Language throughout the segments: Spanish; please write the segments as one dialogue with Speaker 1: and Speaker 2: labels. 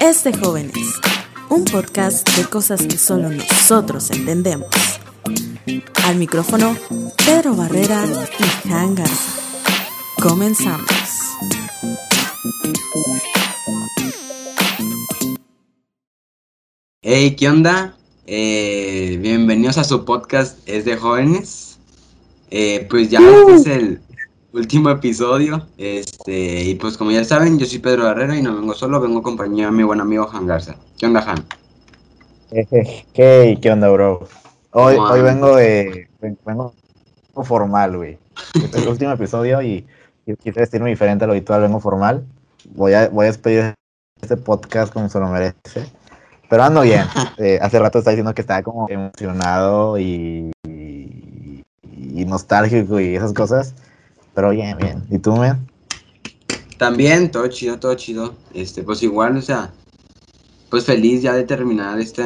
Speaker 1: Es de jóvenes, un podcast de cosas que solo nosotros entendemos. Al micrófono, Pedro Barrera y Jan. Comenzamos.
Speaker 2: Hey, ¿qué onda? Eh, bienvenidos a su podcast Es de Jóvenes. Eh, pues ya este es el último episodio. Este, y pues como ya saben, yo soy Pedro Barrera y no vengo solo, vengo acompañado de mi buen amigo Han Garza. ¿Qué onda, Han?
Speaker 3: Hey, ¿qué onda, bro? Hoy,
Speaker 2: ¿Cómo
Speaker 3: hoy vengo de. Vengo formal, güey. Este es el último episodio y, y quise vestirme diferente a lo habitual, vengo formal. Voy a, voy a despedir este podcast como se lo merece. Pero ando bien. Eh, hace rato estaba diciendo que estaba como emocionado y, y, y nostálgico y esas cosas. Pero bien, bien. ¿Y tú, man?
Speaker 2: También, todo chido, todo chido. Este, pues igual, o sea, pues feliz ya de terminar este,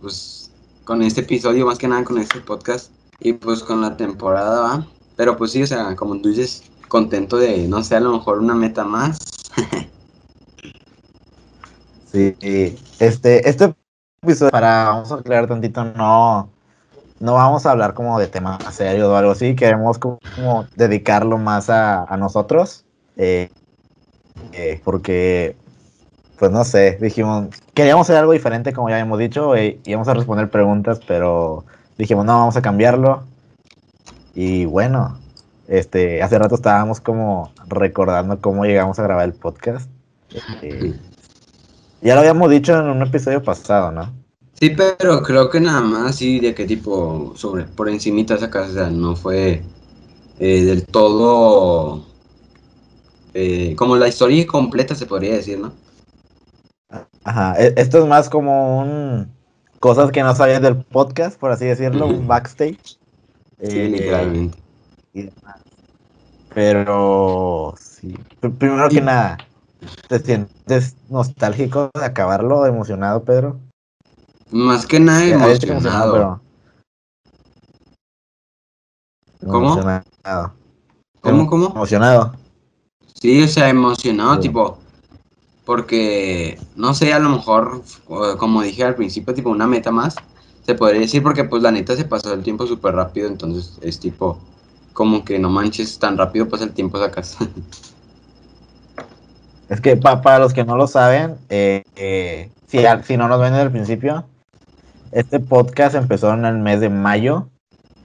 Speaker 2: pues, con este episodio, más que nada con este podcast. Y pues con la temporada, ¿va? Pero pues sí, o sea, como tú dices, contento de, no sé, a lo mejor una meta más.
Speaker 3: Sí, este, este episodio, para, vamos a aclarar tantito, no, no vamos a hablar como de temas serios o algo así, queremos como, dedicarlo más a, a nosotros, eh, eh, porque, pues no sé, dijimos, queríamos hacer algo diferente, como ya hemos dicho, eh, íbamos a responder preguntas, pero dijimos, no, vamos a cambiarlo, y bueno, este, hace rato estábamos como recordando cómo llegamos a grabar el podcast, eh, ya lo habíamos dicho en un episodio pasado, ¿no?
Speaker 2: Sí, pero creo que nada más así de qué tipo, sobre, por encimita esa casa, o sea, no fue eh, del todo, eh, como la historia completa se podría decir, ¿no?
Speaker 3: Ajá, e- esto es más como un cosas que no sabías del podcast, por así decirlo, un backstage.
Speaker 2: Sí,
Speaker 3: Eh,
Speaker 2: literalmente.
Speaker 3: y demás. Pero sí, pr- primero que nada, ¿te sientes nostálgico de acabarlo, emocionado, Pedro?
Speaker 2: Más que nada emocionado.
Speaker 3: pero-
Speaker 2: ¿Cómo?
Speaker 3: Emocionado.
Speaker 2: ¿Cómo, cómo?
Speaker 3: Emocionado.
Speaker 2: Sí, o sea, emocionado,
Speaker 3: Sí.
Speaker 2: tipo, porque, no sé, a lo mejor, como dije al principio, tipo, una meta más, se podría decir, porque pues la neta se pasó el tiempo súper rápido, entonces es tipo, como que no manches, tan rápido pasa el tiempo sacas.
Speaker 3: Es que pa- para los que no lo saben, eh, eh, si, si no nos ven desde el principio, este podcast empezó en el mes de mayo.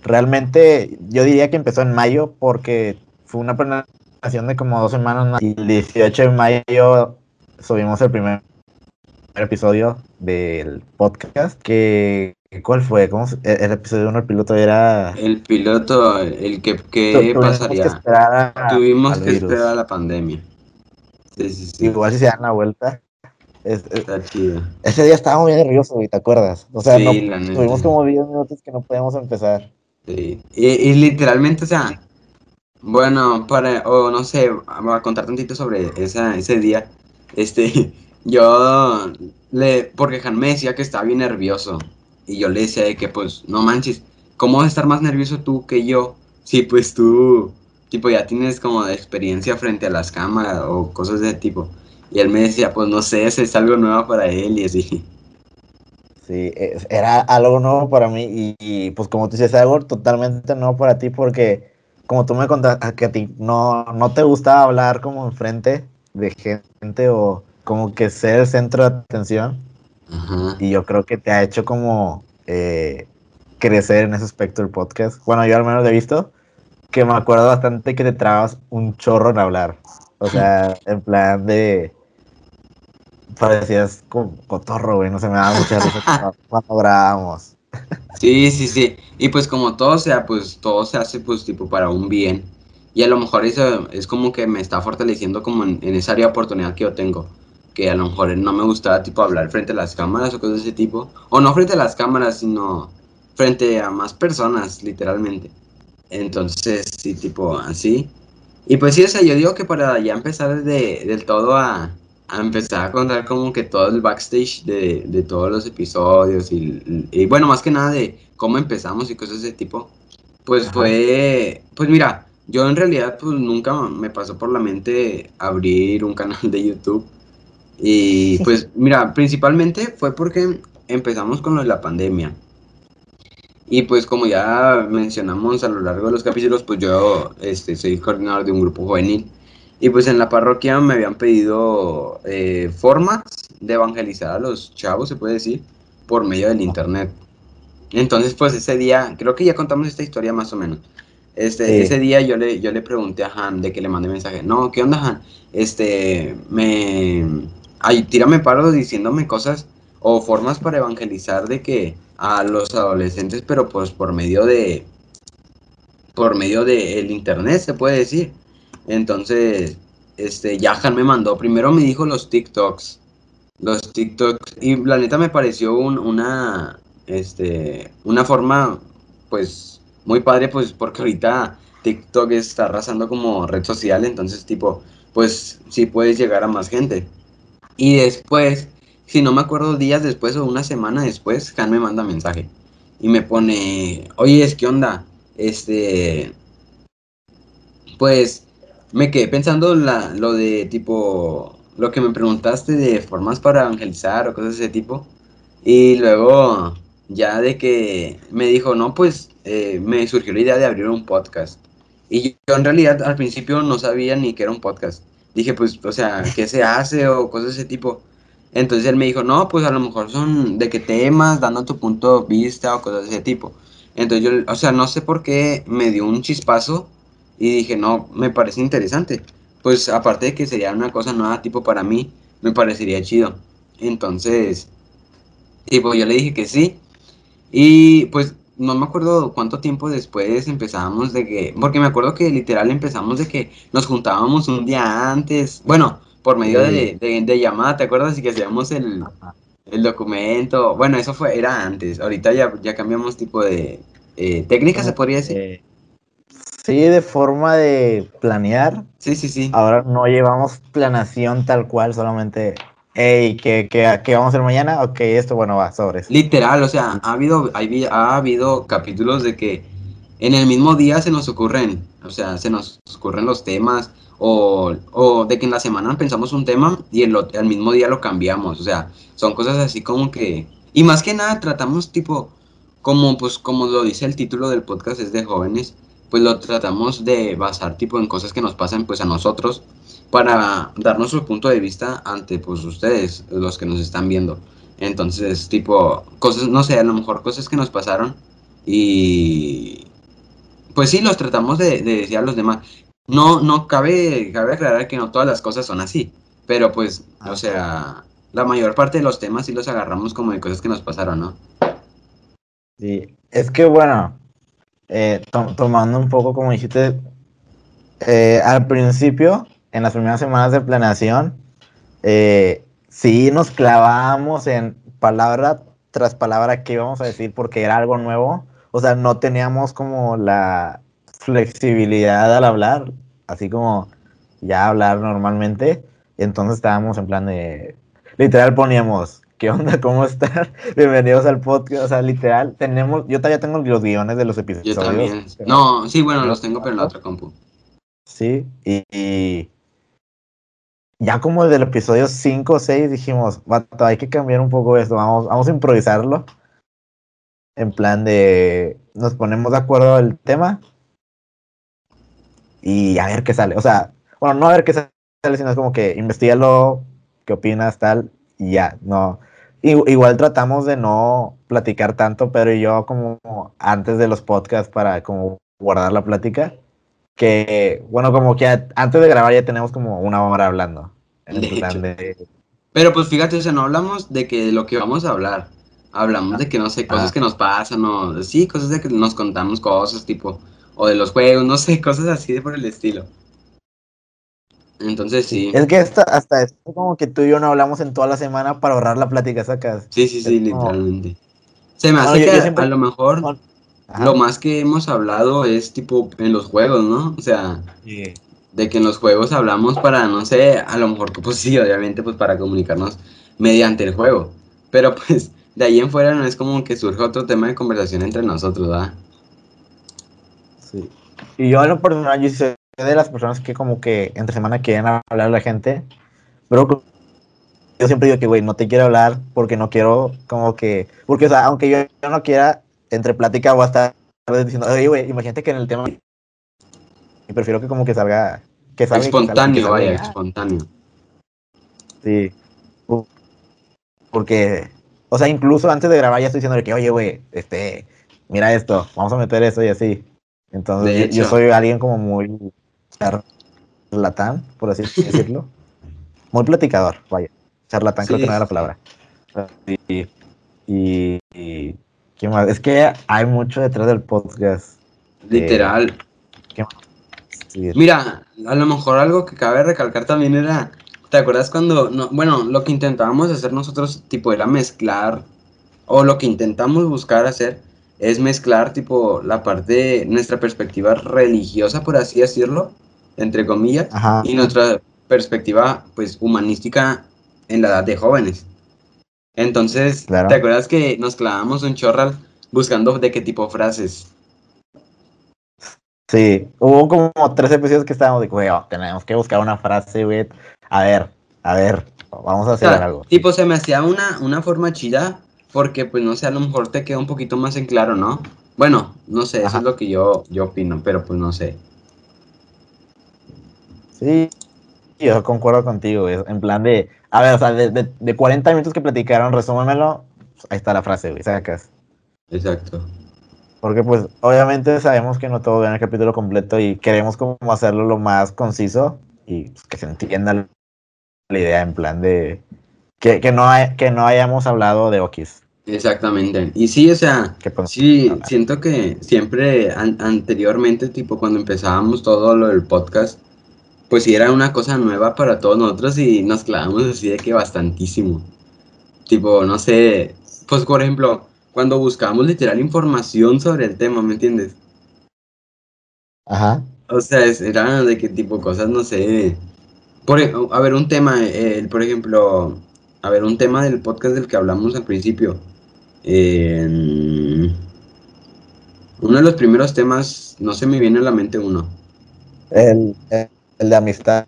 Speaker 3: Realmente yo diría que empezó en mayo porque fue una planeación de como dos semanas. Y el 18 de mayo subimos el primer episodio del podcast. Que, ¿Cuál fue? ¿Cómo se- el, el episodio 1, el piloto era...
Speaker 2: El piloto, el que,
Speaker 3: Tu-
Speaker 2: ¿qué
Speaker 3: tuvimos que
Speaker 2: pasaría?
Speaker 3: a-
Speaker 2: Tuvimos que
Speaker 3: virus.
Speaker 2: esperar a la pandemia. Sí, sí, sí,
Speaker 3: Igual si se dan la vuelta. Es- es-
Speaker 2: está chido.
Speaker 3: Ese día estábamos bien nerviosos, ¿te acuerdas? O sea,
Speaker 2: Sí,
Speaker 3: no, tuvimos como 10 minutos que no podíamos empezar.
Speaker 2: Sí. Y, y literalmente, o sea, bueno, para, o no sé, voy a contar tantito sobre esa, ese día. Este, yo le, porque Han me decía que estaba bien nervioso. Y yo le decía de que, pues, no manches, ¿cómo vas a estar más nervioso tú que yo? Sí, pues tú, tipo, ya tienes como experiencia frente a las cámaras o cosas de ese tipo. Y él me decía, pues, no sé, es algo nuevo para él y así.
Speaker 3: Sí, es- era algo nuevo para mí y, y, pues como tú dices, algo totalmente nuevo para ti porque como tú me contaste que a ti no, no te gustaba hablar como enfrente de gente o como que ser el centro de atención
Speaker 2: Ajá.
Speaker 3: y yo creo que te ha hecho como eh, crecer en ese aspecto del podcast. Bueno, yo al menos lo he visto que me acuerdo bastante que te trabas un chorro en hablar. O sea, en plan de... Parecías como cotorro, güey. No se me daba mucha risa cuando- grabábamos.
Speaker 2: Sí, sí, sí. Y pues como todo sea, pues todo se hace pues tipo para un bien. Y a lo mejor eso es como que me está fortaleciendo como en, en esa área de oportunidad que yo tengo. Que a lo mejor no me gustaba tipo hablar frente a las cámaras o cosas de ese tipo. O no frente a las cámaras, sino frente a más personas, literalmente. Entonces, sí, tipo así. Y pues sí, o sea, yo digo que para ya empezar de, del todo a, a empezar a contar como que todo el backstage de, de todos los episodios y, y bueno, más que nada de cómo empezamos y cosas de ese tipo, pues fue, pues mira, yo en realidad pues nunca me pasó por la mente abrir un canal de YouTube. Y pues mira, principalmente fue porque empezamos con lo de la pandemia. Y pues como ya mencionamos a lo largo de los capítulos, pues yo este, soy coordinador de un grupo juvenil. Y pues en la parroquia me habían pedido eh, formas de evangelizar a los chavos, se puede decir, por medio del internet. Entonces pues ese día, creo que ya contamos esta historia más o menos. Este, Ese día yo le, yo le pregunté a Han de que le mandé mensaje. No, ¿qué onda Han? Este, me... Ay, tírame paro diciéndome cosas o formas para evangelizar de que a los adolescentes, pero pues por medio de por medio de el internet se puede decir. Entonces, este Yahan me mandó, primero me dijo los TikToks. Los TikToks y la neta me pareció una este una forma pues muy padre pues porque ahorita TikTok está arrasando como red social, entonces tipo, pues sí puedes llegar a más gente. Y después si no me acuerdo días después o una semana después, Han me manda mensaje y me pone, oye, es que onda, este, pues me quedé pensando la, lo de tipo, lo que me preguntaste de formas para evangelizar o cosas de ese tipo. Y luego, ya de que me dijo, no, pues eh, me surgió la idea de abrir un podcast. Y yo en realidad al principio no sabía ni que era un podcast. Dije, pues, o sea, ¿qué se hace o cosas de ese tipo? Entonces él me dijo, no, pues a lo mejor son de qué temas, dando tu punto de vista o cosas de ese tipo. Entonces yo, o sea, no sé por qué me dio un chispazo y dije, no, me parece interesante. Pues aparte de que sería una cosa nueva tipo para mí, me parecería chido. Entonces, tipo, yo le dije que sí. Y pues no me acuerdo cuánto tiempo después empezábamos de que, porque me acuerdo que literal empezamos de que nos juntábamos un día antes. Bueno, por medio de, de, llamada, ¿te acuerdas? Y que hacíamos el, el, documento. Bueno, eso fue era antes. Ahorita ya, ya cambiamos tipo de eh, técnica, se podría decir.
Speaker 3: Sí, de forma de planear.
Speaker 2: Sí, sí, sí.
Speaker 3: Ahora no llevamos planación tal cual, solamente hey, ¿qué, qué, qué vamos a hacer mañana? Ok, esto, bueno, va, sobres.
Speaker 2: Literal, o sea, ha habido, ha habido capítulos de que en el mismo día se nos ocurren, o sea, se nos ocurren los temas, o, de que en la semana pensamos un tema y el, el mismo día lo cambiamos, o sea, son cosas así como que... Y más que nada tratamos tipo, como pues como lo dice el título del podcast es de jóvenes, pues lo tratamos de basar tipo en cosas que nos pasan pues a nosotros para darnos su punto de vista ante pues ustedes, los que nos están viendo. Entonces, tipo, cosas, no sé, a lo mejor cosas que nos pasaron y pues sí, los tratamos de decir a los demás. No, no cabe, cabe aclarar que no todas las cosas son así, pero pues, o ah, sea, la mayor parte de los temas sí los agarramos como de cosas que nos pasaron, ¿no?
Speaker 3: Sí, es que bueno, eh, tomando un poco como dijiste, eh, al principio, en las primeras semanas de planeación, eh, sí nos clavamos en palabra tras palabra que íbamos a decir porque era algo nuevo. O sea, no teníamos como la, flexibilidad al hablar, así como ya hablar normalmente. Entonces estábamos en plan de, literal poníamos, ¿qué onda? ¿Cómo están? Bienvenidos al podcast. O sea, literal, tenemos, yo todavía tengo los guiones de los episodios.
Speaker 2: Yo también. No, sí, bueno, los tengo, pero en la otra compu.
Speaker 3: Sí, y, ya como desde el episodio 5 o 6 dijimos, hay que cambiar un poco esto, vamos, vamos a improvisarlo. En plan de, nos ponemos de acuerdo el tema y a ver qué sale. O sea, bueno, no a ver qué sale, sino es como que investigalo, qué opinas, tal, y ya, no. igual tratamos de no platicar tanto, pero yo como antes de los podcasts para como guardar la plática, que bueno, como que antes de grabar ya tenemos como una hora hablando.
Speaker 2: Pero pues fíjate, o sea, no hablamos de que lo que vamos a hablar. Hablamos de que, no sé, cosas ah. que nos pasan, o sí, cosas de que nos contamos cosas, tipo, o de los juegos, no sé, cosas así de por el estilo. Entonces sí.
Speaker 3: Es que hasta, hasta es como que tú y yo no hablamos en toda la semana para ahorrar la plática sacas.
Speaker 2: Sí, sí, sí, literalmente. Se me hace que a lo mejor lo más que hemos hablado es tipo en los juegos, ¿no? O sea, de que en los juegos hablamos para, no sé, a lo mejor, pues sí, obviamente, pues para comunicarnos mediante el juego. Pero pues de ahí en fuera no es como que surge otro tema de conversación entre nosotros, ¿verdad?
Speaker 3: Sí. Y yo en lo personal, yo soy de las personas que como que entre semana quieren hablar a la gente, pero yo siempre digo que, güey, no te quiero hablar porque no quiero como que, porque, o sea, aunque yo, yo no quiera, entre plática voy a estar diciendo, oye, güey, imagínate que en el tema, y prefiero que como que salga, que salga. que
Speaker 2: Espontáneo,
Speaker 3: salga
Speaker 2: vaya,
Speaker 3: ya.
Speaker 2: espontáneo.
Speaker 3: Sí. Porque, o sea, incluso antes de grabar ya estoy diciendo que, oye, güey, este, mira esto, vamos a meter esto y así. Entonces, yo, soy alguien como muy charlatán, por así decirlo. muy platicador, vaya. Charlatán creo que no era la palabra. Y, y, y- ¿qué más? Es que hay mucho detrás del podcast.
Speaker 2: Literal.
Speaker 3: Sí,
Speaker 2: Mira, a lo mejor algo que cabe recalcar también era, ¿te acuerdas cuando, no, bueno, lo que intentábamos hacer nosotros, tipo, era mezclar, o lo que intentamos buscar hacer, es mezclar, tipo, la parte, nuestra perspectiva religiosa, por así decirlo, entre comillas,
Speaker 3: Ajá.
Speaker 2: y nuestra perspectiva, pues, humanística en la edad de jóvenes. Entonces,
Speaker 3: Claro.
Speaker 2: ¿te acuerdas que nos clavamos un chorral buscando de qué tipo frases?
Speaker 3: Sí, hubo como tres episodios que estábamos de, güey, oh, tenemos que buscar una frase, güey. A ver, a ver, vamos a
Speaker 2: O
Speaker 3: hacer
Speaker 2: sea,
Speaker 3: algo.
Speaker 2: Tipo, se me hacía una, una forma chida porque, pues, no sé, a lo mejor te queda un poquito más en claro, ¿no? Bueno, no sé, eso es lo que yo, yo opino, pero pues no sé.
Speaker 3: Sí, yo concuerdo contigo, güey. En plan de, a ver, o sea, de, de, de 40 minutos que platicaron, resúmemelo. pues, ahí está la frase, güey, sacas.
Speaker 2: Exacto.
Speaker 3: Porque, pues, obviamente sabemos que no todos ven el capítulo completo y queremos como hacerlo lo más conciso y pues, que se entienda la idea en plan de que, que, no, hay, que no hayamos hablado de Okis.
Speaker 2: Exactamente. Y sí, o sea,
Speaker 3: Que
Speaker 2: sí, siento que siempre an- anteriormente, tipo, cuando empezábamos todo lo del podcast, pues sí era una cosa nueva para todos nosotros y nos clavamos así de que bastantísimo. Tipo, no sé, pues por ejemplo, cuando buscábamos literal información sobre el tema, ¿me entiendes?
Speaker 3: Ajá.
Speaker 2: O sea, es- era de qué tipo cosas, no sé. Por, a ver, un tema, eh, el- por ejemplo, a ver, un tema del podcast del que hablamos al principio. Eh, uno de los primeros temas, no se me viene a la mente uno.
Speaker 3: El, el, el de amistad.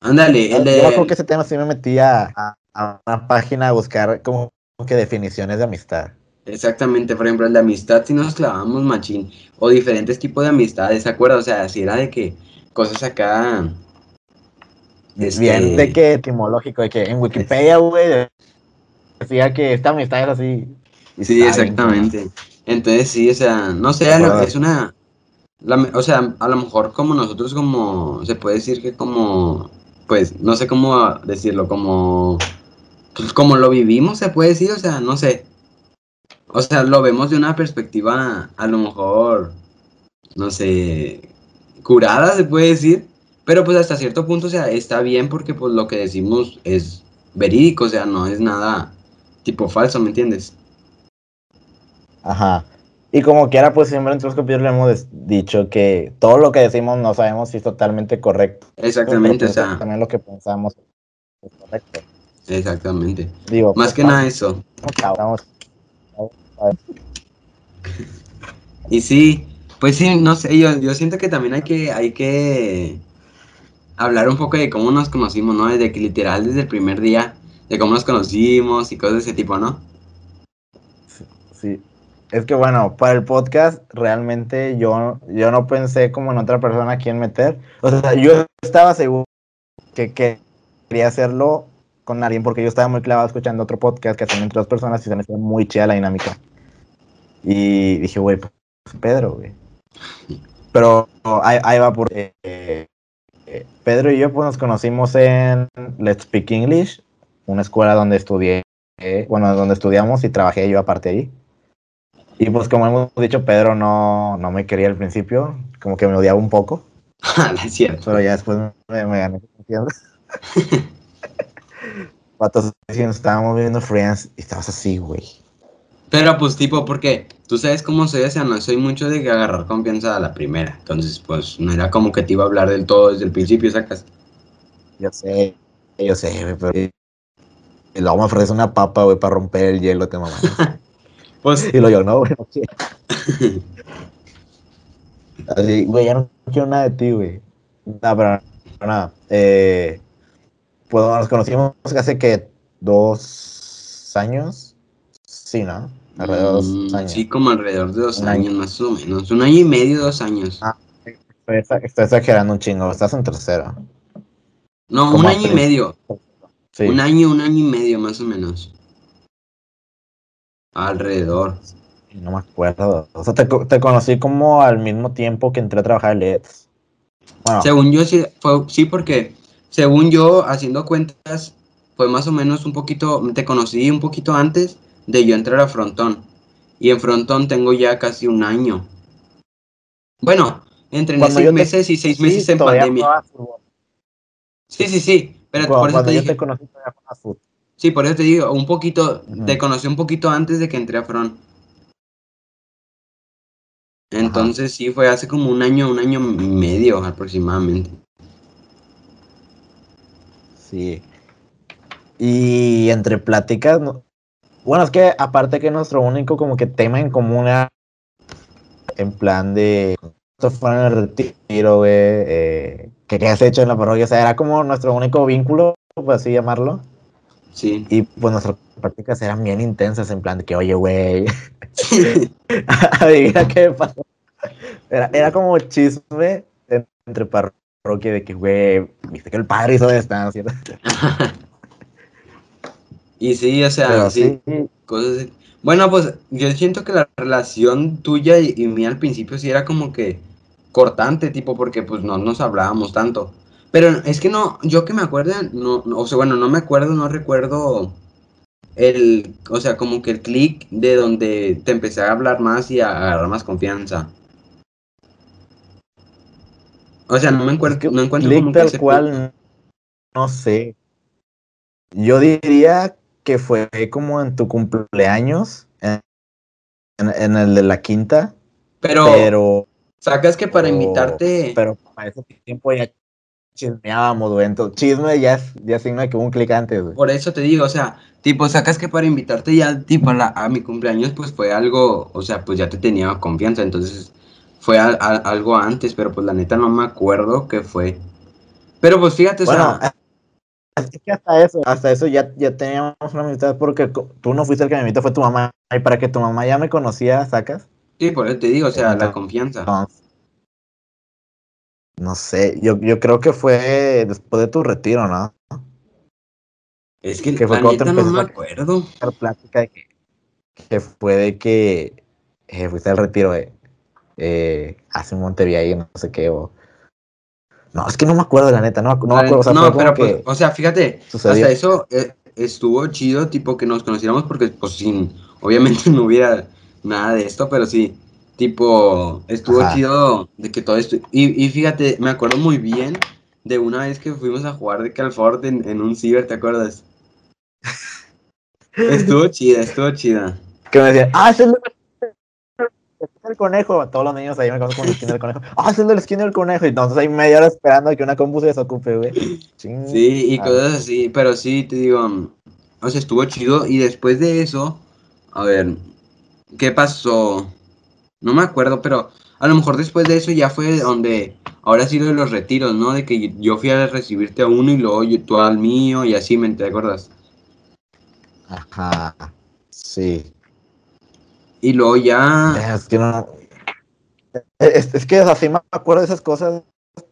Speaker 2: Ándale, el
Speaker 3: Yo me acuerdo que
Speaker 2: de...
Speaker 3: ese tema sí me metía a, a una página a buscar como que definiciones de amistad.
Speaker 2: Exactamente, por ejemplo, el de amistad, si nos clavamos machín. O diferentes tipos de amistades, ¿se acuerdan? O sea, si era de que cosas acá... este,
Speaker 3: Bien, de que etimológico, de que en Wikipedia, güey, decía que esta amistad es así.
Speaker 2: Sí, exactamente. Entonces sí, o sea, no sé, es una, la o sea, a lo mejor como nosotros como, se puede decir que como, pues, no sé cómo decirlo, como, pues, como lo vivimos, se puede decir, o sea, no sé. O sea, lo vemos de una perspectiva, a lo mejor, no sé, curada, se puede decir, pero pues hasta cierto punto, o sea, está bien porque pues lo que decimos es verídico, o sea, no es nada tipo falso, ¿me entiendes?
Speaker 3: Ajá. Y como quiera, pues siempre en otros capítulos le hemos dicho que todo lo que decimos no sabemos si es totalmente correcto.
Speaker 2: Exactamente, o sea,
Speaker 3: También lo que pensamos es correcto.
Speaker 2: exactamente.
Speaker 3: Digo,
Speaker 2: Más
Speaker 3: pues,
Speaker 2: que nada eso. Y sí, pues sí, no sé, yo, yo siento que también hay que, hay que hablar un poco de cómo nos conocimos, ¿no? Desde que literal, desde el primer día, de cómo nos conocimos y cosas de ese tipo, ¿no?
Speaker 3: Sí. Es que bueno, para el podcast realmente yo, yo no pensé como en otra persona a quien meter. O sea, yo estaba seguro que, que quería hacerlo con alguien porque yo estaba muy clavado escuchando otro podcast que hacían entre dos personas y se me hacía muy chida la dinámica. Y dije, güey, pues Pedro, güey. Pero ahí, ahí va por... eh, Pedro y yo pues nos conocimos en Let's Speak English, una escuela donde estudié, eh, bueno, donde estudiamos y trabajé yo aparte ahí. Y pues como hemos dicho, Pedro no, no me quería al principio, como que me odiaba un poco,
Speaker 2: Ah, es cierto.
Speaker 3: pero ya después me, me gané confianza. Patos, nos estábamos viendo Friends y estabas así, güey.
Speaker 2: Pero pues tipo, porque tú sabes cómo soy, o sea, no soy mucho de agarrar confianza a la primera. Entonces, pues no era como que te iba a hablar del todo desde el principio, sacas.
Speaker 3: Yo sé, yo sé, pero Y luego me ofrece una papa, güey, para romper el hielo, te mamá.
Speaker 2: Pues,
Speaker 3: Y lo yo, no, güey, no quiero. Así, güey, ya no quiero nada de ti, güey. No, pero pero nada. Eh, pues nos conocimos hace que dos años. Sí, ¿no? Alrededor de
Speaker 2: mm,
Speaker 3: dos años.
Speaker 2: sí, como alrededor de dos
Speaker 3: Un año.
Speaker 2: años, más o menos. Un año y medio, dos años.
Speaker 3: Ah. Estoy, exa- estoy exagerando un chingo. Estás en tercero.
Speaker 2: no, un año y medio.
Speaker 3: Sí.
Speaker 2: Un año, un año y medio, más o menos. Alrededor.
Speaker 3: No me acuerdo. O sea, te, te conocí como al mismo tiempo que entré a trabajar en LEDs. Bueno,
Speaker 2: Según yo, sí, fue, sí, porque según yo, haciendo cuentas, fue más o menos un poquito, te conocí un poquito antes de yo entrar a Frontón. Y en Frontón tengo ya casi un año. Bueno, entre
Speaker 3: cuando
Speaker 2: seis
Speaker 3: te-
Speaker 2: meses y seis
Speaker 3: sí,
Speaker 2: meses en pandemia. Sí, sí, sí. Pero
Speaker 3: Cuando,
Speaker 2: por eso
Speaker 3: cuando
Speaker 2: te
Speaker 3: yo
Speaker 2: dije,
Speaker 3: te conocí todavía.
Speaker 2: Sí, por eso te digo, un poquito, te conocí un poquito antes de que entré a Front. Entonces sí, fue hace como un año, un año y medio aproximadamente.
Speaker 3: Sí. Y entre pláticas, no- bueno, es que aparte que nuestro único como que tema en común era en plan de esto fue en el retiro, güey, eh, que qué has hecho en la parroquia, o sea, era como nuestro único vínculo, por así llamarlo,
Speaker 2: Sí.
Speaker 3: y pues nuestras prácticas eran bien intensas, en plan de que, oye, güey, adivina qué me pasó. Era, era como chisme en- entre parroquia de que, güey, viste que el padre hizo estancia.
Speaker 2: y sí, o sea, sí, cosas así. Bueno, pues yo siento que la relación tuya y, y mía al principio sí era como que cortante, tipo, porque pues no nos hablábamos tanto. Pero es que no, yo que me acuerdo, no, no, o sea, bueno, no me acuerdo, no recuerdo el, o sea, como que el clic de donde te empecé a hablar más y a agarrar más confianza. O sea, no me encuentro,
Speaker 3: Es que
Speaker 2: no encuentro
Speaker 3: click tal cual, no sé. Yo diría que fue como en tu cumpleaños, en, en- en el de la quinta,
Speaker 2: Pero,
Speaker 3: pero,
Speaker 2: sacas que para invitarte,
Speaker 3: pero para ese tiempo ya chismeábamos, güey. Entonces, chisme ya, es- ya signa que un clic antes, güey.
Speaker 2: Por eso te digo, o sea, tipo, sacas que para invitarte ya, tipo, a, la- a mi cumpleaños, pues fue algo, o sea, pues ya te tenía confianza, entonces fue a- a- algo antes, pero pues la neta no me acuerdo qué fue. Pero pues fíjate, o
Speaker 3: Bueno,
Speaker 2: sea,
Speaker 3: es que hasta eso, hasta eso ya, ya teníamos una amistad porque tú no fuiste el que me invitó, fue tu mamá. Y para que tu mamá ya me conocía, sacas.
Speaker 2: sí, por eso te digo, o sea, la confianza.
Speaker 3: No sé, yo, yo creo que fue después de tu retiro, ¿no?
Speaker 2: Es que
Speaker 3: que fue
Speaker 2: la neta no me
Speaker 3: a-
Speaker 2: acuerdo.
Speaker 3: Dar plática de que, que fue de que eh, fuiste al retiro eh, eh, hace un Montevideo, no sé qué, o... No, es que no me acuerdo, la neta, no, no me acuerdo, o sea,
Speaker 2: no, pero pues, o sea, fíjate,
Speaker 3: sucedió.
Speaker 2: hasta eso eh, estuvo chido, tipo, que nos conociéramos porque, pues, sin, obviamente no hubiera nada de esto, pero sí, tipo, estuvo
Speaker 3: Ajá.
Speaker 2: chido de que todo esto, y, y fíjate, me acuerdo muy bien de una vez que fuimos a jugar de Calfort en, en un ciber, ¿te acuerdas? Estuvo chida, estuvo chida.
Speaker 3: que me decían, ah, es el conejo. Todos los niños ahí me conocen como la esquina del conejo. Ah, es el esquina del conejo. Y entonces ahí media hora esperando a que una compu se desocupe, güey. Ching.
Speaker 2: Sí, y cosas así, pero sí, te digo, o sea, estuvo chido y después de eso, a ver, ¿qué pasó? No me acuerdo, pero a lo mejor después de eso ya fue donde, ahora sí lo de los retiros, ¿no? De que yo fui a recibirte a uno y luego yo- tú al mío y así, ¿me te acuerdas?
Speaker 3: Ajá. Sí.
Speaker 2: Y luego ya,
Speaker 3: Es que no. Es, es que o sea, sí me acuerdo de esas cosas,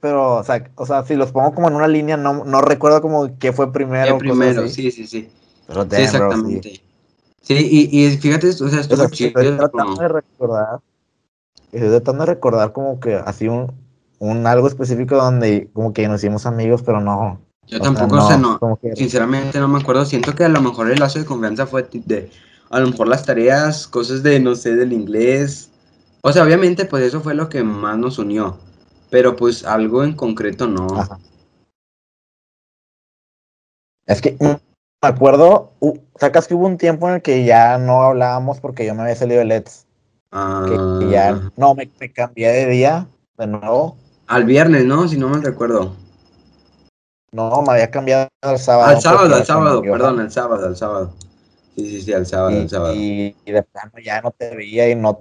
Speaker 3: pero, o sea, o sea, si los pongo como en una línea, no, no recuerdo como qué fue primero. cosas
Speaker 2: primero,
Speaker 3: así.
Speaker 2: sí, sí, sí,
Speaker 3: Pero
Speaker 2: sí,
Speaker 3: damn, bro, sí.
Speaker 2: exactamente. Sí, y, y fíjate, o sea,
Speaker 3: O
Speaker 2: estuvo
Speaker 3: sea,
Speaker 2: chido.
Speaker 3: estoy tratando
Speaker 2: como-
Speaker 3: de recordar. Estoy tratando de recordar como que así un, un algo específico donde como que nos hicimos amigos, pero no.
Speaker 2: Yo
Speaker 3: o
Speaker 2: tampoco, sea, no,
Speaker 3: como que-
Speaker 2: sinceramente no me acuerdo. Siento que a lo mejor el lazo de confianza fue de, a lo mejor las tareas, cosas de, no sé, del inglés. O sea, obviamente, pues eso fue lo que más nos unió. Pero pues algo en concreto no.
Speaker 3: Ajá. Es que mm, me acuerdo, uh, sacas que hubo un tiempo en el que ya no hablábamos porque yo me había salido de Que
Speaker 2: Ah,
Speaker 3: ya, no, me, me cambié de día de nuevo.
Speaker 2: Al viernes, ¿no? Si no mal recuerdo.
Speaker 3: No, me había cambiado al sábado.
Speaker 2: Al sábado, al sábado, perdón, al sábado, al sábado. Sí, sí, sí, al sábado,
Speaker 3: y,
Speaker 2: al sábado.
Speaker 3: y, y de plano ya no te veía y no,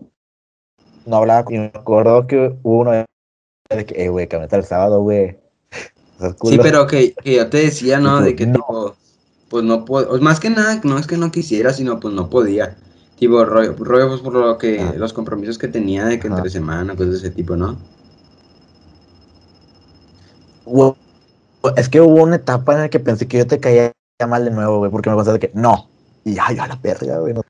Speaker 3: no hablaba. Y me acuerdo que hubo uno de que, eh, güey, cambiate el sábado, güey.
Speaker 2: Sí, pero que, que yo te decía, ¿no? De que
Speaker 3: no.
Speaker 2: tipo, pues no puedo, más que nada, no es que no quisiera, sino pues no podía. Tipo, rollo, rollo, pues por lo que,
Speaker 3: Ah.
Speaker 2: los compromisos que tenía de que entre semana, cosas de ese tipo, ¿no?
Speaker 3: Es que hubo una etapa en la que pensé que yo te caía mal de nuevo, güey, porque me pasaba de que no. Y ya, ya la verga, güey. no.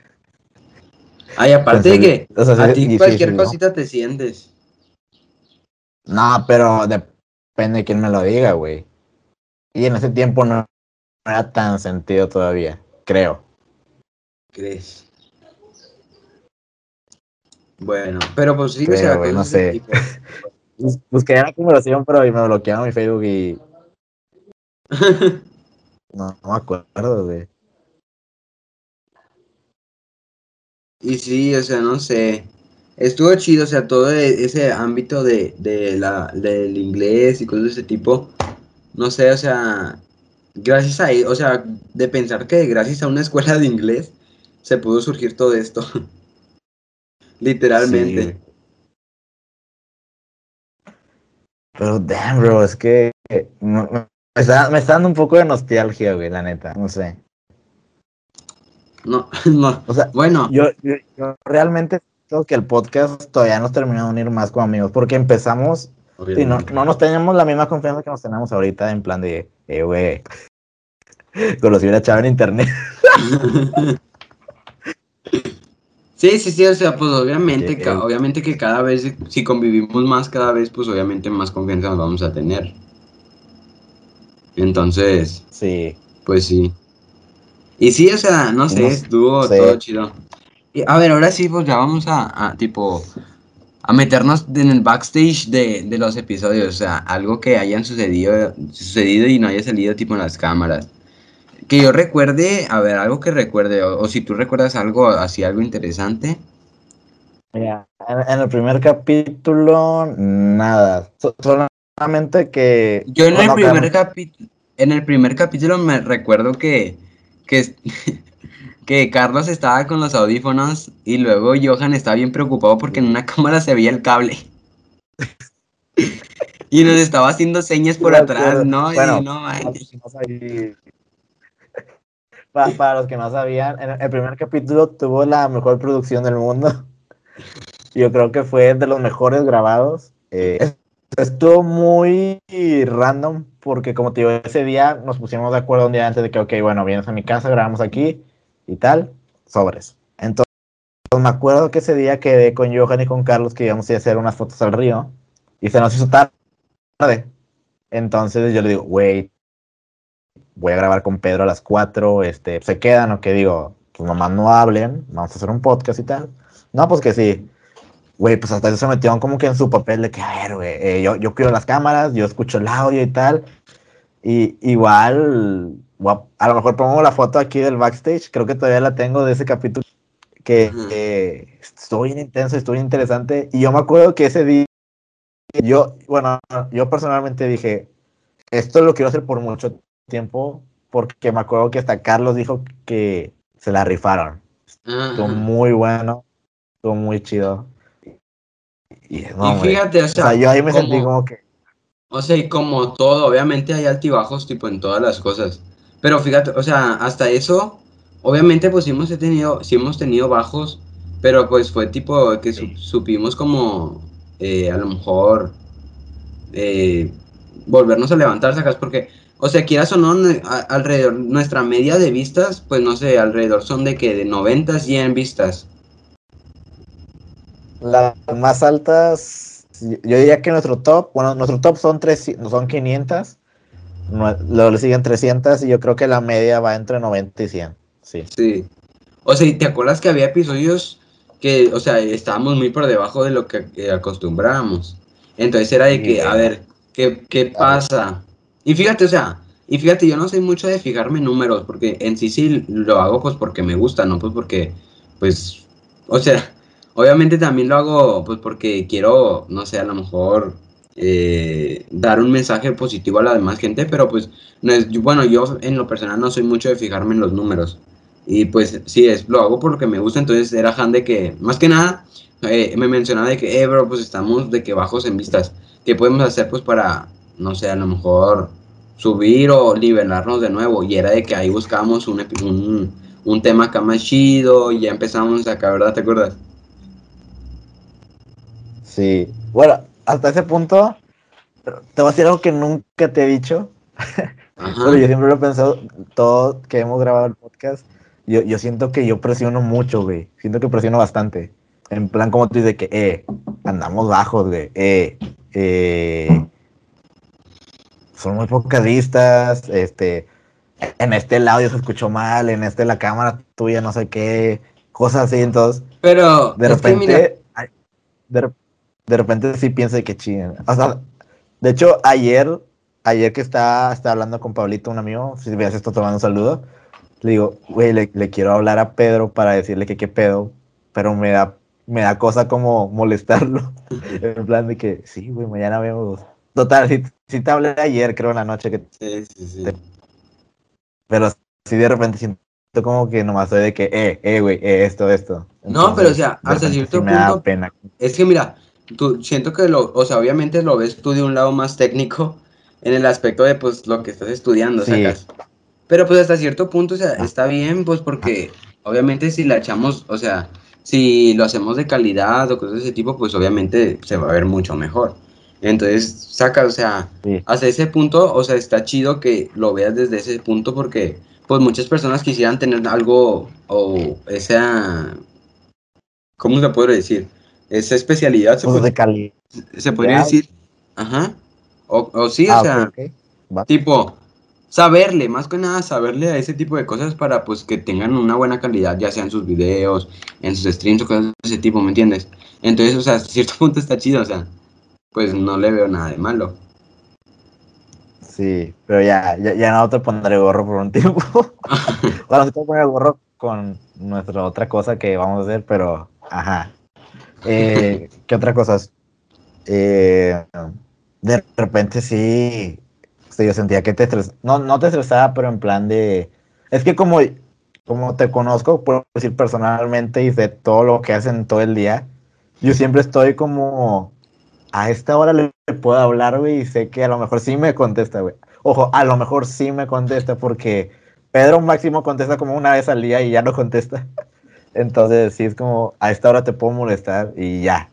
Speaker 2: Ay, aparte de que
Speaker 3: o sea,
Speaker 2: a ti cualquier cosita te sientes.
Speaker 3: No, pero depende de quién me lo diga, güey. Y en ese tiempo no, no era tan sentido todavía, creo.
Speaker 2: ¿Crees? Bueno, pero pues sí, o
Speaker 3: Creo,
Speaker 2: sea,
Speaker 3: güey, no
Speaker 2: ese
Speaker 3: sé.
Speaker 2: tipo.
Speaker 3: Bus- Busqué la acumulación, pero me bloquearon mi Facebook y no, no me acuerdo, güey.
Speaker 2: Y sí, o sea, no sé. Estuvo chido, o sea, todo e- ese ámbito de, de la, del inglés y cosas de ese tipo. No sé, o sea, gracias a, e- o sea, de pensar que gracias a una escuela de inglés se pudo surgir todo esto. Literalmente.
Speaker 3: Sí. Pero, damn, bro, es que me, está, me está dando un poco de nostalgia, güey, la neta. No sé.
Speaker 2: No, no.
Speaker 3: O sea,
Speaker 2: Bueno,
Speaker 3: yo, yo, yo realmente creo que el podcast todavía nos terminó de unir más como amigos, porque empezamos, sí, no, no nos teníamos la misma confianza que nos tenemos ahorita, en plan de, eh, güey, conocí a una chava en internet.
Speaker 2: Sí, sí, sí, o sea, pues obviamente, obviamente que cada vez, si convivimos más cada vez, pues obviamente más confianza nos vamos a tener. Entonces,
Speaker 3: Sí.
Speaker 2: pues sí. Y sí, o sea, no sé,
Speaker 3: No
Speaker 2: estuvo todo chido. Y, a ver, ahora sí, pues ya vamos a, a, tipo, a meternos en el backstage de, de los episodios, o sea, algo que hayan sucedido, sucedido y no haya salido tipo en las cámaras. Que yo recuerde, a ver, algo que recuerde, o, o si tú recuerdas algo así, algo interesante.
Speaker 3: Mira, en, en el primer capítulo, nada. So- solamente que.
Speaker 2: Yo en el primer capítulo, en el primer capítulo me recuerdo que, que, que Carlos estaba con los audífonos y luego Johan estaba bien preocupado porque en una cámara se veía el cable. Y nos estaba haciendo señas por atrás. ¿no? Y
Speaker 3: Bueno,
Speaker 2: no
Speaker 3: sabían- Pa- para los que no sabían, en el primer capítulo tuvo la mejor producción del mundo. Yo creo que fue de los mejores grabados. Eh, es- estuvo muy random porque, como te digo, ese día nos pusimos de acuerdo un día antes de que, ok, bueno, vienes a mi casa, grabamos aquí y tal, sobres. Entonces, me acuerdo que ese día quedé con Johan y con Carlos que íbamos a a hacer unas fotos al río y se nos hizo tarde. Entonces yo le digo, güey, voy a grabar con Pedro a las 4, este, se quedan o que digo, pues nomás no hablen, vamos a hacer un podcast y tal. No, pues que sí. Güey, pues hasta eso se metieron como que en su papel de que, a ver, güey, eh, yo, yo cuido las cámaras, yo escucho el audio y tal. Y igual, a, lo mejor pongo la foto aquí del backstage, creo que todavía la tengo de ese capítulo, que eh, estuvo bien intenso, estuvo bien interesante. Y yo me acuerdo que ese día, yo, bueno, yo personalmente dije, esto lo quiero hacer por mucho tiempo, porque me acuerdo que hasta Carlos dijo que se la rifaron. Estuvo muy bueno, estuvo muy chido. Y, no,
Speaker 2: Y fíjate, o
Speaker 3: o
Speaker 2: sea,
Speaker 3: sea, yo ahí me
Speaker 2: como-
Speaker 3: sentí como que,
Speaker 2: O sea, y como todo, obviamente hay altibajos tipo en todas las cosas. Pero fíjate, o sea, hasta eso, obviamente pues sí hemos tenido, sí hemos tenido bajos, pero pues fue tipo que
Speaker 3: Sí.
Speaker 2: supimos como eh, a lo mejor eh, volvernos a levantar, sacas, porque, o sea, quieras o no, a- alrededor, nuestra media de vistas, pues no sé, alrededor son de que de 90 100 vistas.
Speaker 3: las más altas, yo diría que nuestro top, bueno, nuestro top son, tres, son 500, nue- luego le siguen 300 y yo creo que la media va entre 90 y 100. Sí.
Speaker 2: Sí. O sea, ¿y ¿te acuerdas que había episodios que, o sea, estábamos muy por debajo de lo que acostumbrábamos? Entonces era de que, a ver, ¿qué, qué pasa? Y fíjate, o sea, y fíjate, yo no soy mucho de fijarme en números, porque en sí sí lo hago pues porque me gusta, no pues porque, pues, o sea, obviamente también lo hago pues porque quiero, no sé, a lo mejor eh, dar un mensaje positivo a la demás gente, pero pues, no es, bueno, yo en lo personal no soy mucho de fijarme en los números. Y pues sí, es, lo hago por lo que me gusta, entonces era Han de que, más que nada, eh, me mencionaba de que, eh, bro, pues estamos de que bajos en vistas. ¿Qué podemos hacer pues para, no sé, a lo mejor subir o liberarnos de nuevo? Y era de que ahí buscábamos un, un, un tema acá más chido y ya empezamos acá, ¿verdad? ¿Te acuerdas?
Speaker 3: Sí. Bueno, hasta ese punto, te voy a decir algo que nunca te he dicho. Pero yo siempre lo he pensado, todo que hemos grabado el podcast, yo, yo siento que yo presiono mucho, güey. Siento que presiono bastante. En plan, como tú dices, que, eh, andamos bajos, güey. Eh, eh, son muy pocas vistas, este, en este lado se escuchó mal, en este la cámara tuya no sé qué, cosas así, entonces.
Speaker 2: Pero,
Speaker 3: de repente, de, repente sí pienso que chinguen. O sea, de hecho, ayer, ayer que estaba, estaba hablando con Pablito, un amigo, si ves esto tomando un saludo, le digo, güey, le, le, quiero hablar a Pedro para decirle que qué pedo, pero me da me da cosa como molestarlo. en plan de que, sí, güey, mañana vemos. Total, si, te hablé ayer, creo, en la noche que...
Speaker 2: Sí, sí, sí.
Speaker 3: Pero si de repente siento como que nomás soy de que, eh, eh, güey, eh, esto, esto.
Speaker 2: no, pero o sea, hasta cierto punto... Me da pena. Es que mira, tú siento que lo, o sea, obviamente lo ves tú de un lado más técnico en el aspecto de, pues, lo que estás estudiando, sí. sacas. Pero pues hasta cierto punto, o sea, está bien, pues, porque obviamente si la echamos, o sea si lo hacemos de calidad o cosas de ese tipo, pues obviamente se va a ver mucho mejor. Entonces, saca, o sea, hasta ese punto, o sea, está chido que lo veas desde ese punto porque, pues muchas personas quisieran tener algo o esa, ¿cómo se puede decir? Esa especialidad. Se,
Speaker 3: pues de calidad.
Speaker 2: se podría decir, ajá, o, o sí, o ah, sea, tipo, saberle, más que nada saberle a ese tipo de cosas para pues que tengan una buena calidad, ya sea en sus videos, en sus streams o cosas de ese tipo, ¿me entiendes? Entonces, o sea, hasta cierto punto está chido, o sea, pues no le veo nada de malo.
Speaker 3: Sí, pero ya, ya, no te pondré gorro por un tiempo. bueno, sí te poner gorro con nuestra otra cosa que vamos a hacer, pero, ajá. Eh, ¿Qué otra cosa? Eh, de repente sí, este, yo sentía que te estresaba, no, no te estresaba, pero en plan de, es que como, como te conozco, puedo decir personalmente y sé todo lo que hacen todo el día, yo siempre estoy como, a esta hora le, puedo hablar, güey, y sé que a lo mejor sí me contesta, güey. Ojo, a lo mejor sí me contesta porque Pedro máximo contesta como una vez al día y ya no contesta. Entonces, sí es como, a esta hora te puedo molestar y ya.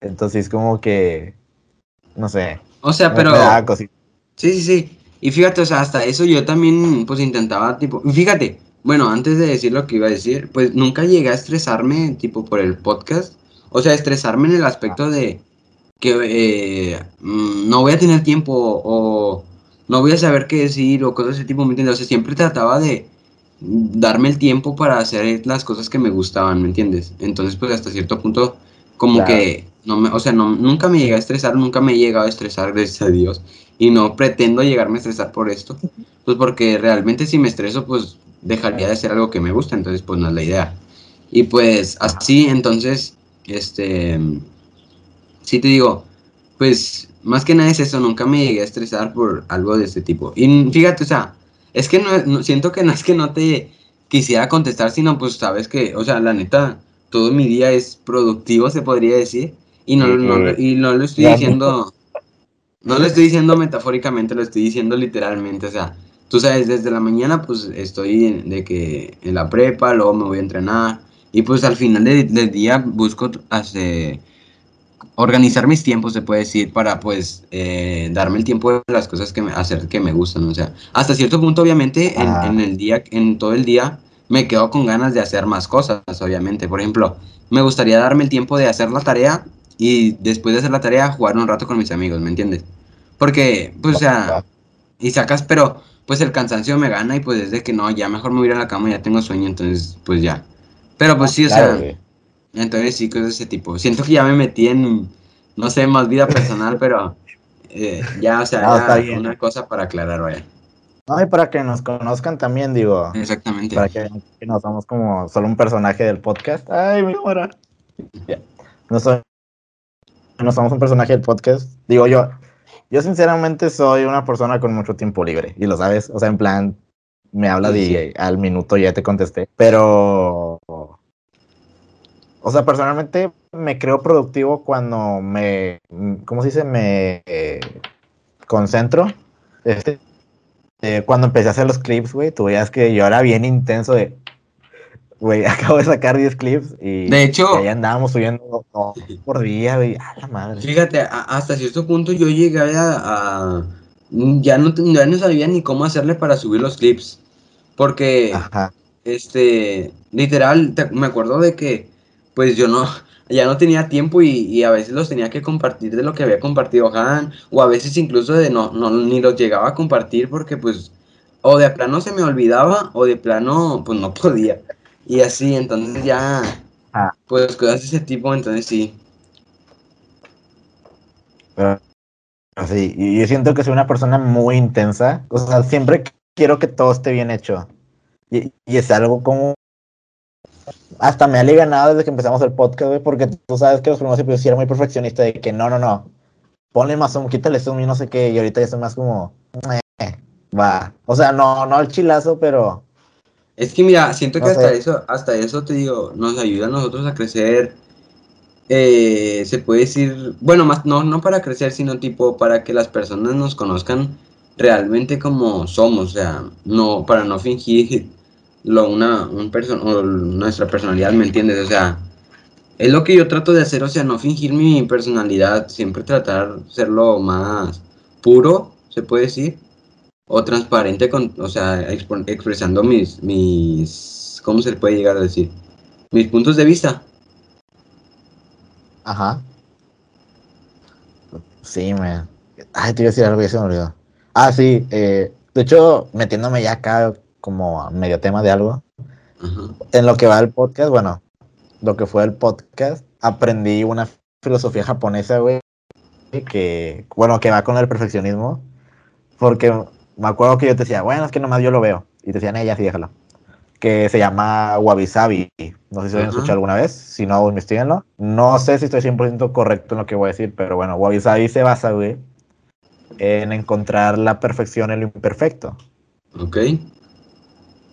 Speaker 3: Entonces, es como que, no sé.
Speaker 2: O sea, pero... Sí, sí, sí. Y fíjate, o sea, hasta eso yo también, pues intentaba, tipo, fíjate, bueno, antes de decir lo que iba a decir, pues nunca llegué a estresarme, tipo, por el podcast. O sea, estresarme en el aspecto de que eh, mm, no voy a tener tiempo o no voy a saber qué decir o cosas de ese tipo, ¿me entiendes? O sea, siempre trataba de darme el tiempo para hacer las cosas que me gustaban, ¿me entiendes? Entonces, pues hasta cierto punto, como que, no me, o sea, no, nunca me llegué a estresar, nunca me he llegado a estresar, gracias a Dios y no pretendo llegarme a estresar por esto, pues porque realmente si me estreso, pues dejaría de hacer algo que me gusta, entonces pues no es la idea. Y pues así, entonces, este, sí te digo, pues más que nada es eso, nunca me llegué a estresar por algo de este tipo. Y fíjate, o sea, es que no, siento que no es que no te quisiera contestar, sino pues sabes que, o sea, la neta, todo mi día es productivo, se podría decir, y no, no, y no lo estoy diciendo no lo estoy diciendo metafóricamente, lo estoy diciendo literalmente. O sea, tú sabes, desde la mañana pues estoy de que en la prepa, luego me voy a entrenar. Y pues al final del día busco hacer, organizar mis tiempos, se puede decir, para pues eh, darme el tiempo de las cosas que me, hacer que me gustan. O sea, hasta cierto punto, obviamente, en, en, el día, en todo el día, me quedo con ganas de hacer más cosas, obviamente. Por ejemplo, me gustaría darme el tiempo de hacer la tarea y después de hacer la tarea jugar un rato con mis amigos, ¿me entiendes? Porque, pues, o sea, y sacas, pero pues el cansancio me gana y pues desde que no, ya mejor me voy a ir a la cama, ya tengo sueño, entonces pues ya. Pero pues sí, o sea, entonces sí, cosas de ese tipo. Siento que ya me metí en, no sé, más vida personal, pero eh, ya, o sea, una cosa para aclarar, vaya.
Speaker 3: No, y para que nos conozcan también, digo.
Speaker 2: Exactamente.
Speaker 3: Para que, no somos como solo un personaje del podcast. Ay, mi hora. No soy no somos un personaje del podcast. Digo yo, yo sinceramente soy una persona con mucho tiempo libre, y lo sabes, o sea, en plan, me hablas
Speaker 2: Sí,
Speaker 3: y al minuto ya te contesté, pero, o sea, personalmente me creo productivo cuando me, ¿cómo se dice? Me eh, concentro. Este, eh, cuando empecé a hacer los clips, güey, tú veías que yo era bien intenso de, güey, acabo de sacar 10 clips y
Speaker 2: De hecho-
Speaker 3: ahí andábamos subiendo por día, güey, a la madre.
Speaker 2: Fíjate, a- hasta cierto punto yo llegué a, a- ya no, ya no sabía ni cómo hacerle para subir los clips. Porque,
Speaker 3: Ajá.
Speaker 2: este, literal, te- me acuerdo de que, pues yo no, ya no tenía tiempo y, y a veces los tenía que compartir de lo que había compartido Han, o a veces incluso de no, no, ni los llegaba a compartir porque, pues, o de plano se me olvidaba, o de plano, pues no podía. Y así, entonces ya,
Speaker 3: Ah.
Speaker 2: pues cosas de ese tipo, entonces sí.
Speaker 3: Pero sí, y yo siento que soy una persona muy intensa. O sea, siempre quiero que todo esté bien hecho. Y, y es algo como. Hasta me ha ganado desde que empezamos el podcast, güey, porque tú sabes que los primeros episodios era muy perfeccionista de que no, no, no. Ponle más zoom, quítale zoom y no sé qué. Y ahorita ya soy más como. "Eh, va. O sea, no, no el chilazo, pero.
Speaker 2: Es que mira, siento que
Speaker 3: No
Speaker 2: hasta
Speaker 3: sé.
Speaker 2: eso, hasta eso te digo, nos ayuda a nosotros a crecer. eh, se puede decir, bueno, más no, no para crecer, sino tipo para que las personas nos conozcan realmente como somos, o sea, no, para no fingir lo, una, un person o nuestra personalidad, ¿me entiendes? O sea, es lo que yo trato de hacer, o sea, no fingir mi personalidad, siempre tratar de ser lo más puro, se puede decir, o transparente, con, o sea, expresando mis, mis, ¿cómo se le puede llegar a decir? Mis puntos de vista.
Speaker 3: Ajá. Sí, man. Ay, te iba a decir algo ya se me olvidó. Ah, sí. eh, de hecho, metiéndome ya acá como medio tema de algo. En lo que va el podcast, bueno, lo que fue el podcast, aprendí una filosofía japonesa, güey, que, bueno, que va con el perfeccionismo. Porque me acuerdo que yo te decía, bueno, es que nomás yo lo veo. Y te decían, ella sí, déjalo. Que se llama Wabi Sabi. No sé si lo han escuchado alguna vez. Si no, investiguenlo. No sé si estoy 100% correcto en lo que voy a decir, pero bueno, Wabi Sabi se basa, güey, en encontrar la perfección en lo imperfecto.
Speaker 2: Ok.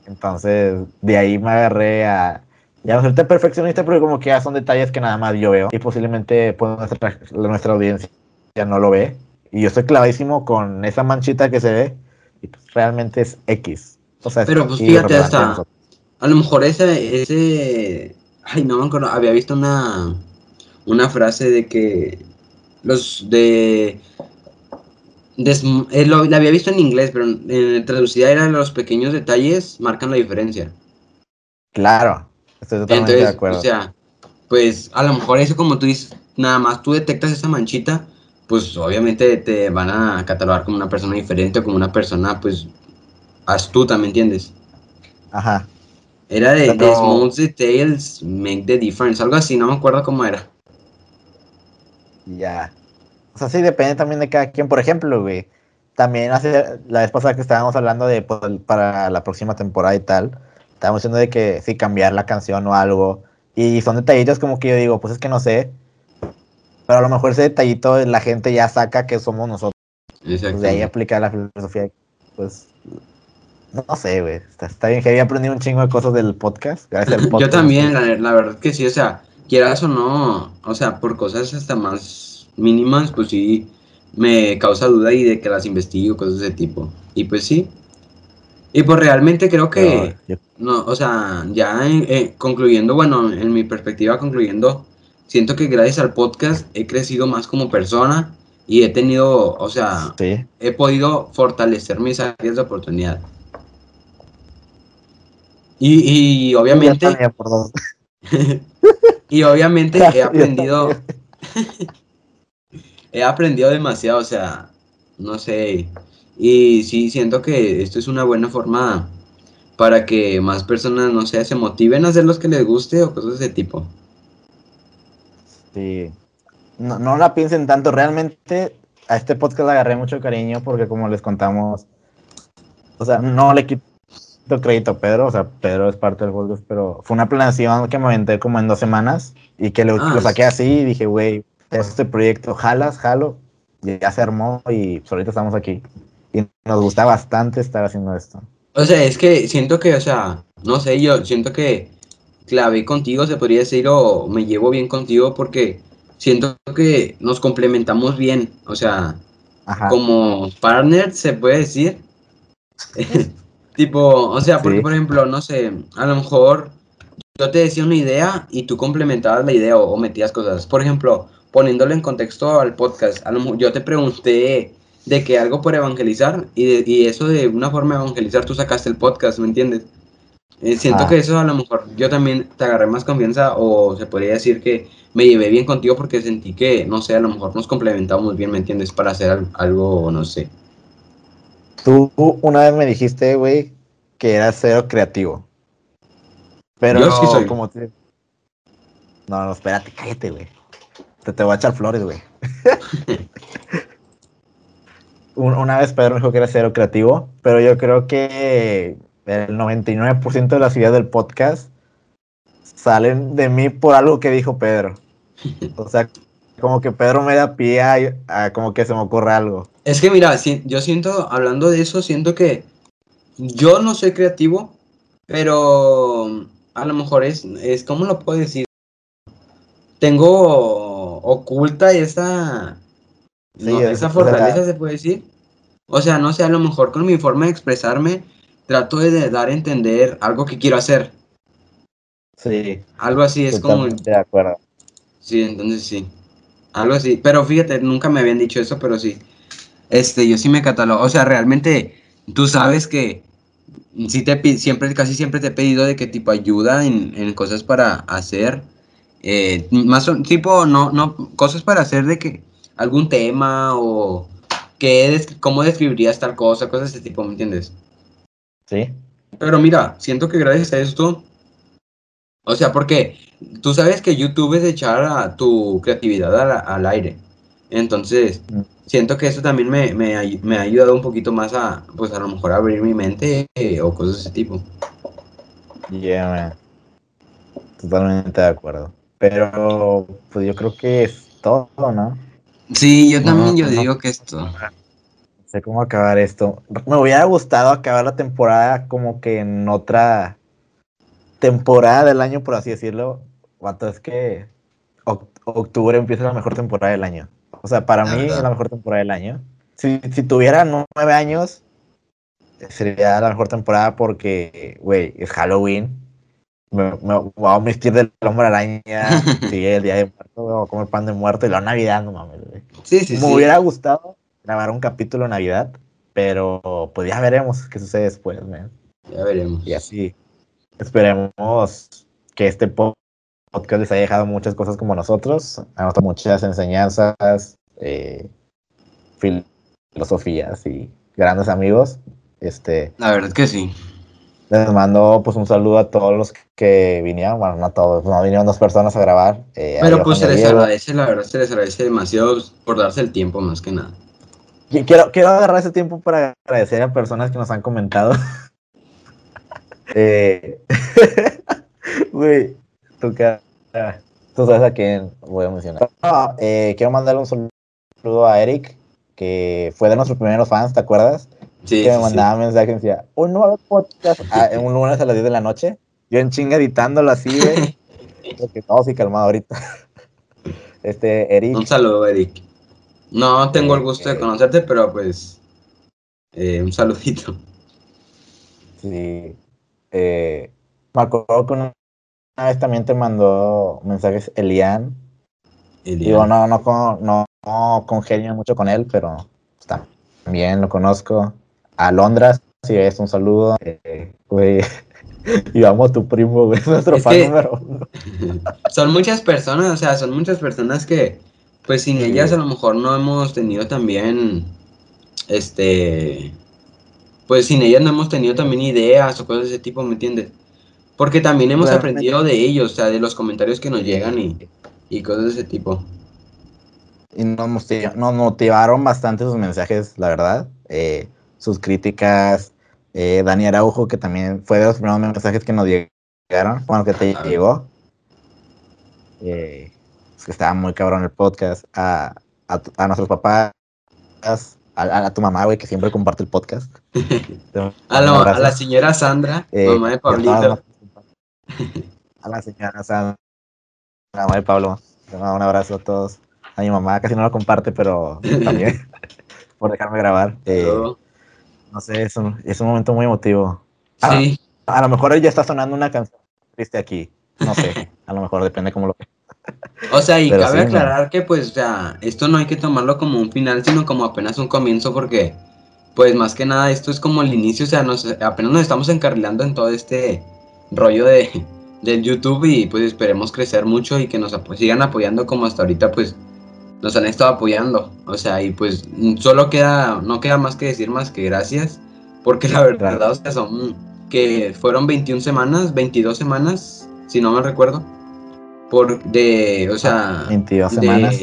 Speaker 3: Entonces, de ahí me agarré a ya no ser tan perfeccionista, porque como que ya son detalles que nada más yo veo y posiblemente pues, nuestra, nuestra audiencia ya no lo ve. Y yo estoy clavadísimo con esa manchita que se ve y pues, realmente es X. O sea, es
Speaker 2: Pero, pues, fíjate, hasta-.
Speaker 3: A
Speaker 2: lo mejor ese, ese, ay, no me acuerdo, había visto una, una frase de que los de, des- eh, lo- la había visto en inglés, pero en, traducida era los pequeños detalles marcan la diferencia.
Speaker 3: Claro, estoy totalmente
Speaker 2: Entonces,
Speaker 3: de acuerdo.
Speaker 2: o sea, pues a lo mejor eso como tú dices, nada más tú detectas esa manchita, pues obviamente te van a catalogar como una persona diferente o como una persona, pues, astuta, ¿me entiendes?
Speaker 3: Ajá.
Speaker 2: Era de, de
Speaker 3: Pero-
Speaker 2: Small Details Make the Difference, algo así, no me acuerdo cómo era.
Speaker 3: Ya. O sea, sí depende también de cada quien. Por ejemplo, güey, también hace la vez pasada que estábamos hablando de pues, para la próxima temporada y tal, estábamos diciendo de que sí cambiar la canción o algo. Y son detallitos como que yo digo, pues es que no sé. Pero a lo mejor ese detallito la gente ya saca que somos nosotros. Pues de ahí aplica la filosofía. Pues no, sé, güey. Está, está bien que había aprendido un chingo de cosas del podcast. Gracias al
Speaker 2: Yo también, la, la verdad que sí, o sea, quieras o no, o sea, por cosas hasta más mínimas, pues sí, me causa duda y de que las investigo, cosas de ese tipo. Y pues sí. Y pues realmente creo que...
Speaker 3: Yo-
Speaker 2: No, o sea, ya eh, eh, concluyendo, bueno, en mi perspectiva concluyendo, siento que gracias al podcast he crecido más como persona y he tenido, o sea,
Speaker 3: sí.
Speaker 2: he podido fortalecer mis áreas de oportunidad. Y, y obviamente, y obviamente he aprendido. he aprendido demasiado, o sea, no sé, y sí, siento que esto es una buena forma para que más personas, no sé, se motiven a hacer los que les guste o cosas de ese tipo.
Speaker 3: Sí. No, no la piensen tanto. Realmente a este podcast le agarré mucho cariño porque como les contamos, o sea, no le quito crédito a Pedro, o sea, Pedro es parte del podcast, pero fue una planeación que me aventé como en dos semanas y que lo,
Speaker 2: Ah,
Speaker 3: lo saqué así y dije, güey, este proyecto, jalas, jalo, ya se armó y pues ahorita estamos aquí. Y nos gusta bastante estar haciendo esto.
Speaker 2: O sea, es que siento que, o sea, no sé, yo siento que clave contigo, se podría decir, o me llevo bien contigo porque siento que nos complementamos bien. O sea, como partner, se puede decir. tipo, o sea, porque por ejemplo, no sé, a lo mejor yo te decía una idea y tú complementabas la idea o, metías cosas. Por ejemplo, poniéndolo en contexto al podcast, a lo, yo te pregunté de que algo por evangelizar y, y eso de una forma de evangelizar tú sacaste el podcast, ¿me entiendes? Eh, siento ah. que eso a lo mejor yo también te agarré más confianza o se podría decir que me llevé bien contigo porque sentí que, no sé, a lo mejor nos complementamos bien, ¿me entiendes? Para hacer algo, no sé.
Speaker 3: Tú una vez me dijiste, güey, que eras cero creativo. Pero yo sí soy. como te... No, no, espérate, cállate, güey. Te, te voy a echar flores, güey. una vez Pedro me dijo que era cero creativo, pero yo creo que el 99% de las ideas del podcast salen de mí por algo que dijo Pedro. O sea, como que Pedro me da pie a, como que se me ocurre algo.
Speaker 2: Es que mira, yo siento, hablando de eso, siento que yo no soy creativo, pero a lo mejor es, es ¿cómo lo puedo decir? Tengo oculta esa, esa fortaleza, se puede decir. O sea, no sé, a lo mejor con mi forma de expresarme trato de dar a entender algo que quiero hacer.
Speaker 3: Sí.
Speaker 2: Algo así es como.
Speaker 3: De acuerdo.
Speaker 2: Sí, entonces sí. Algo así. Pero fíjate, nunca me habían dicho eso, pero sí. Este, yo sí me catalogo. O sea, realmente, tú sabes que sí te siempre, casi siempre te he pedido de qué tipo ayuda en, cosas para hacer. Eh, más tipo, no, no, cosas para hacer de que algún tema o que cómo describirías tal cosa, cosas de ese tipo, ¿me entiendes?
Speaker 3: Sí.
Speaker 2: Pero mira, siento que gracias a esto, o sea, porque tú sabes que YouTube es echar a tu creatividad al, aire. Entonces, mm. siento que eso también me, me, ha ayudado un poquito más a, pues a lo mejor abrir mi mente eh, o cosas de ese tipo.
Speaker 3: Yeah, man. Totalmente de acuerdo. Pero, pues yo creo que es todo, ¿no?
Speaker 2: Sí, yo también yo digo que es todo
Speaker 3: sé cómo acabar esto. Me hubiera gustado acabar la temporada como que en otra temporada del año, por así decirlo. Cuanto es que octubre empieza la mejor temporada del año. O sea, para mí es la mejor temporada del año. Si, si tuviera nueve años, sería la mejor temporada porque, güey, es Halloween. Me, voy a vestir del hombre araña. sí, el día de muerto, voy a comer pan de muerto y la Navidad, no mames, güey.
Speaker 2: Sí, sí,
Speaker 3: me hubiera gustado grabar un capítulo en Navidad, pero pues ya veremos qué sucede después, man.
Speaker 2: Ya veremos.
Speaker 3: Y así, esperemos que este podcast les haya dejado muchas cosas como nosotros, ha muchas enseñanzas, eh, filosofías y grandes amigos. Este,
Speaker 2: La verdad que sí.
Speaker 3: Les mando pues un saludo a todos los que vinieron, bueno, no a todos, no vinieron dos personas a grabar.
Speaker 2: Eh, Pero pues se les agradece, la verdad se les agradece demasiado por darse el tiempo más que nada.
Speaker 3: Quiero, quiero agarrar ese tiempo para agradecer a personas que nos han comentado. eh, tú, tú sabes a quién voy a mencionar. Eh, quiero mandarle un saludo a Eric, que fue de nuestros primeros fans, ¿te acuerdas?
Speaker 2: Sí.
Speaker 3: Que me mandaba mensajes y decía, un nuevo podcast ah, un lunes a las 10 de la noche. Yo en chinga editándolo así, güey. Porque todo sí calmado ahorita. Este, Eric.
Speaker 2: Un saludo, Eric. No tengo el gusto de conocerte, pero pues eh, un saludito.
Speaker 3: Sí. Eh, me acuerdo que una vez también te mandó mensajes Elian. Digo, no, no, no, no congenio mucho con él, pero está bien, lo conozco. A Londras, sí, es un saludo. Eh, güey, y vamos tu primo, güey, nuestro fan número uno.
Speaker 2: son muchas personas, o sea, son muchas personas que pues sin ellas a lo mejor no hemos tenido también, este, pues sin ellas no hemos tenido también ideas o cosas de ese tipo, ¿me entiendes? Porque también hemos aprendido de ellos, o sea, de los comentarios que nos llegan y, cosas de ese tipo.
Speaker 3: Y nos, motivaron bastante sus mensajes, la verdad. Eh, sus críticas. Eh, Dani Araujo, que también fue de los primeros mensajes que nos llegaron, bueno, que te llegó. Eh, que estaba muy cabrón el podcast, a, a, a nuestros papás, a, a, tu mamá, güey, que siempre comparte el podcast.
Speaker 2: a, lo, a, la señora Sandra, eh, mamá de Pablito.
Speaker 3: A la señora Sandra, mamá de Pablo. Un abrazo a todos. A mi mamá casi no lo comparte, pero también por dejarme grabar. Eh, no sé, es un, es un momento muy emotivo. Sí. A, lo mejor ya está sonando una canción triste aquí. No sé, a lo mejor depende cómo lo
Speaker 2: O sea, y cabe aclarar que pues, sea, esto no hay que tomarlo como un final, sino como apenas un comienzo, porque, pues más que nada, esto es como el inicio, o sea, nos, apenas nos estamos encarrilando en todo este rollo de, del YouTube y pues esperemos crecer mucho y que nos sigan apoyando como hasta ahorita, pues nos han estado apoyando. O sea, y pues solo queda, no queda más que decir más que gracias, porque la verdad, o sea, son que fueron 21 semanas, 22 semanas, si no me recuerdo, por de, o sea,
Speaker 3: 22 semanas.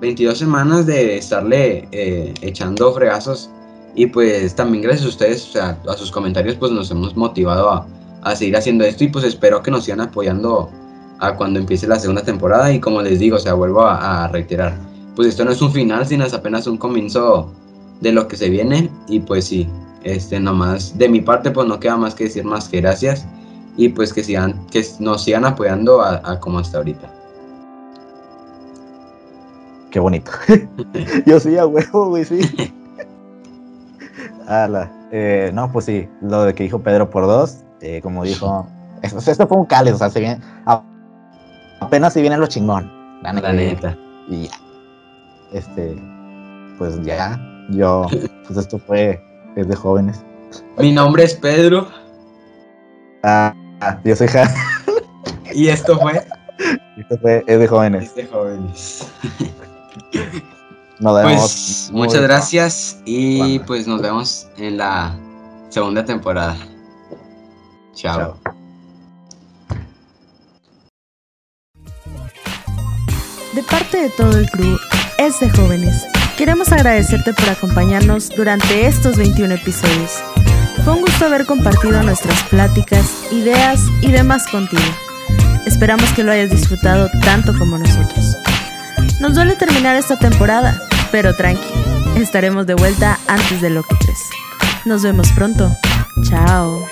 Speaker 2: 22 semanas de estarle eh, echando fregazos y pues también gracias a ustedes, o sea, a sus comentarios pues nos hemos motivado a, a seguir haciendo esto y pues espero que nos sigan apoyando a cuando empiece la segunda temporada y como les digo, o sea, vuelvo a reiterar, pues esto no es un final, sino es apenas un comienzo de lo que se viene. Y pues sí, este nomás de mi parte pues no queda más que decir más que gracias y pues que sigan, que nos sigan apoyando a, como hasta ahorita.
Speaker 3: Qué bonito. Yo sí, a huevo, güey, sí. Ala. Eh, no, pues sí, lo de que dijo Pedro por dos, eh, como dijo, esto, esto, fue un cáliz, o sea, se viene, apenas si viene lo chingón.
Speaker 2: La neta.
Speaker 3: Y ya este, pues ya, yo, pues esto fue, es de jóvenes.
Speaker 2: Mi nombre es Pedro.
Speaker 3: Ah, yo soy Ja.
Speaker 2: Y esto fue.
Speaker 3: Esto fue, es de jóvenes.
Speaker 2: Es de jóvenes. Nos vemos. Pues, muchas gracias y pues nos vemos en la segunda temporada. Chao.
Speaker 1: De parte de todo el crew, es de jóvenes. Queremos agradecerte por acompañarnos durante estos 21 episodios. Fue un gusto haber compartido nuestras pláticas, ideas y demás contigo. Esperamos que lo hayas disfrutado tanto como nosotros. Nos duele terminar esta temporada, pero tranqui, estaremos de vuelta antes de lo que crees. Nos vemos pronto. Chao.